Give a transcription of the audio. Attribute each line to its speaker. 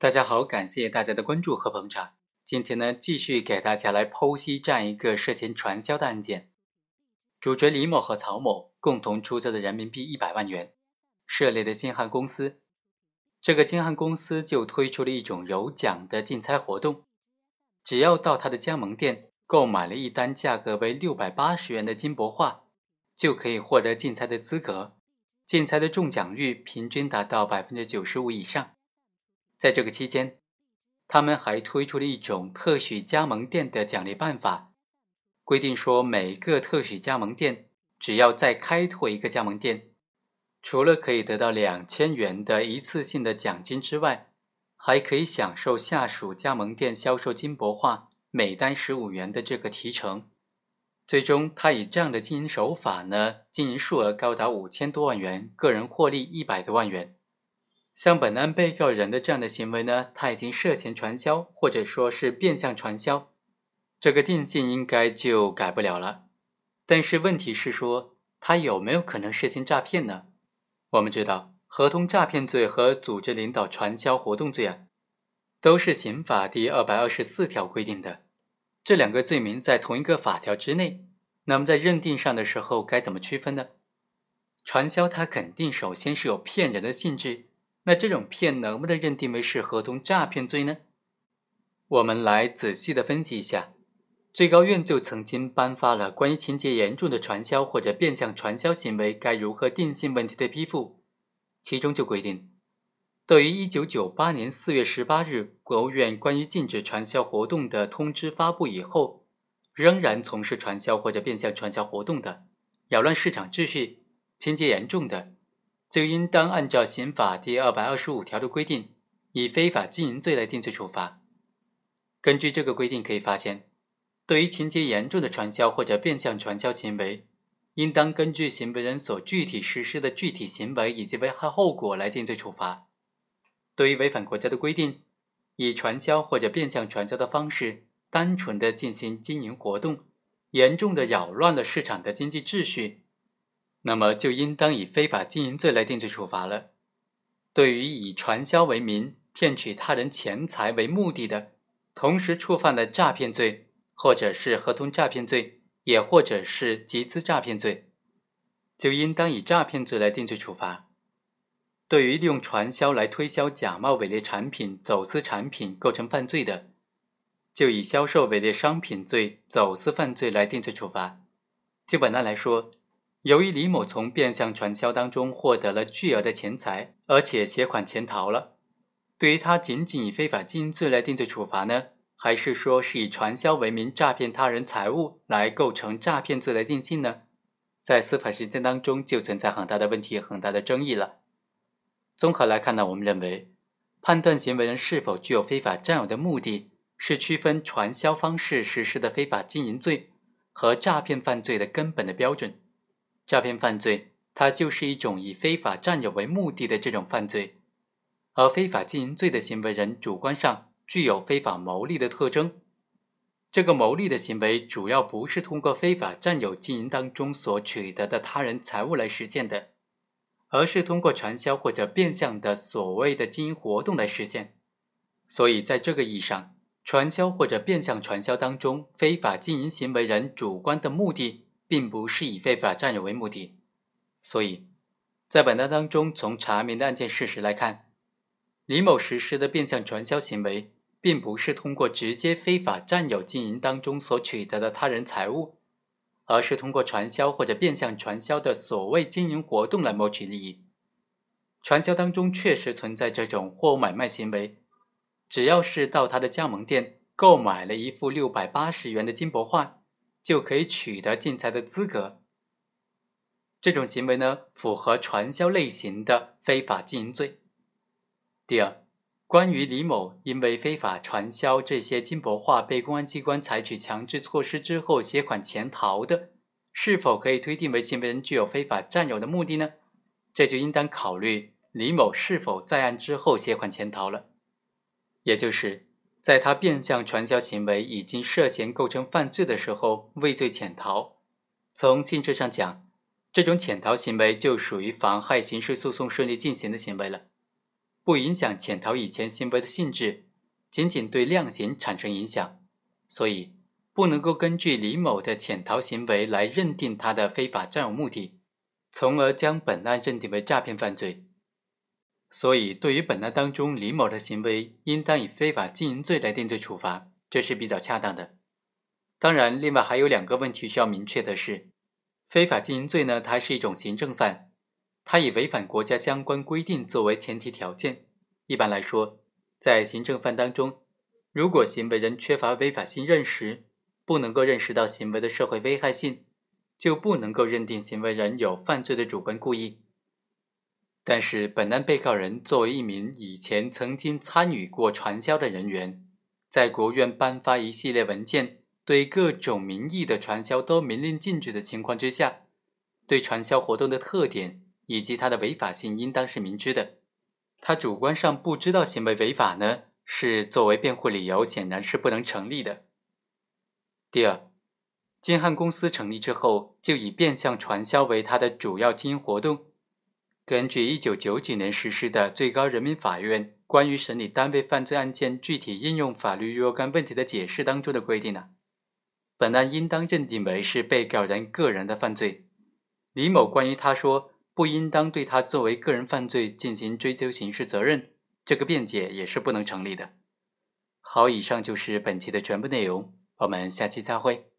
Speaker 1: 大家好，感谢大家的关注和捧场。今天呢，继续给大家来剖析这样一个涉嫌传销的案件。主角李某和曹某共同出资的人民币一百万元，设立的金汉公司。这个金汉公司就推出了一种有奖的竞猜活动，只要到他的加盟店购买了一单价格为六百八十元的金箔画，就可以获得竞猜的资格。竞猜的中奖率平均达到百分之九十五以上。在这个期间，他们还推出了一种特许加盟店的奖励办法。规定说，每个特许加盟店只要再开拓一个加盟店，除了可以得到两千元的一次性的奖金之外，还可以享受下属加盟店销售金箔画每单十五元的这个提成。最终，他以这样的经营手法呢，经营数额高达五千多万元，个人获利一百多万元。像本案被告人的这样的行为呢，他已经涉嫌传销，或者说是变相传销。这个定性应该就改不了了，但是问题是说他有没有可能涉嫌诈骗呢？我们知道，合同诈骗罪和组织领导传销活动罪啊，都是刑法第二百二十四条规定的，这两个罪名在同一个法条之内。那么在认定上的时候该怎么区分呢？传销它肯定首先是有骗人的性质，那这种骗能不能认定为是合同诈骗罪呢？我们来仔细的分析一下。最高院就曾经颁发了关于情节严重的传销或者变相传销行为该如何定性问题的批复，其中就规定，对于1998年4月18日国务院关于禁止传销活动的通知发布以后，仍然从事传销或者变相传销活动的，扰乱市场秩序，情节严重的，就应当按照刑法第二百二十五条的规定，以非法经营罪来定罪处罚。根据这个规定，可以发现。对于情节严重的传销或者变相传销行为，应当根据行为人所具体实施的具体行为以及危害后果来定罪处罚。对于违反国家的规定，以传销或者变相传销的方式单纯的进行经营活动，严重的扰乱了市场的经济秩序，那么就应当以非法经营罪来定罪处罚了。对于以传销为名骗取他人钱财为目的的，同时触犯了诈骗罪。或者是合同诈骗罪，也或者是集资诈骗罪，就应当以诈骗罪来定罪处罚。对于利用传销来推销假冒伪劣产品、走私产品构成犯罪的，就以销售伪劣商品罪、走私犯罪来定罪处罚。就本案来说，由于李某从变相传销当中获得了巨额的钱财，而且携款潜逃了，对于他仅仅以非法经营罪来定罪处罚呢？还是说是以传销为名诈骗他人财物来构成诈骗罪来定性呢？在司法实践当中就存在很大的问题、很大的争议了。综合来看呢，我们认为判断行为人是否具有非法占有的目的，是区分传销方式实施的非法经营罪和诈骗犯罪的根本的标准。诈骗犯罪它就是一种以非法占有为目的的这种犯罪，而非法经营罪的行为人主观上。具有非法牟利的特征，这个牟利的行为主要不是通过非法占有经营当中所取得的他人财物来实现的，而是通过传销或者变相的所谓的经营活动来实现。所以，在这个意义上，传销或者变相传销当中，非法经营行为人主观的目的并不是以非法占有为目的。所以，在本案当中，从查明的案件事实来看，李某实施的变相传销行为。并不是通过直接非法占有经营当中所取得的他人财物，而是通过传销或者变相传销的所谓经营活动来谋取利益。传销当中确实存在这种货物买卖行为，只要是到他的加盟店购买了一幅六百八十元的金箔画，就可以取得竞猜的资格。这种行为呢，符合传销类型的非法经营罪。第二。关于李某因为非法传销这些金箔画被公安机关采取强制措施之后携款潜逃的，是否可以推定为行为人具有非法占有的目的呢？这就应当考虑李某是否在案之后携款潜逃了，也就是在他变相传销行为已经涉嫌构成犯罪的时候畏罪潜逃。从性质上讲，这种潜逃行为就属于妨害刑事诉讼顺利进行的行为了。不影响潜逃以前行为的性质，仅仅对量刑产生影响，所以不能够根据李某的潜逃行为来认定他的非法占有目的，从而将本案认定为诈骗犯罪。所以，对于本案当中李某的行为，应当以非法经营罪来定罪处罚，这是比较恰当的。当然，另外还有两个问题需要明确的是，非法经营罪呢，它是一种行政犯，它以违反国家相关规定作为前提条件。一般来说，在行政犯当中，如果行为人缺乏违法性认识，不能够认识到行为的社会危害性，就不能够认定行为人有犯罪的主观故意。但是，本案被告人作为一名以前曾经参与过传销的人员，在国务院颁发一系列文件。对各种名义的传销都明令禁止的情况之下，对传销活动的特点以及它的违法性应当是明知的。他主观上不知道行为违法呢，是作为辩护理由，显然是不能成立的。第二，金汉公司成立之后，就以变相传销为它的主要经营活动。根据一九九九年实施的最高人民法院关于审理单位犯罪案件具体应用法律若干问题的解释当中的规定呢。本案应当认定为是被告人个人的犯罪。李某关于他说不应当对他作为个人犯罪进行追究刑事责任，这个辩解也是不能成立的。好，以上就是本期的全部内容，我们下期再会。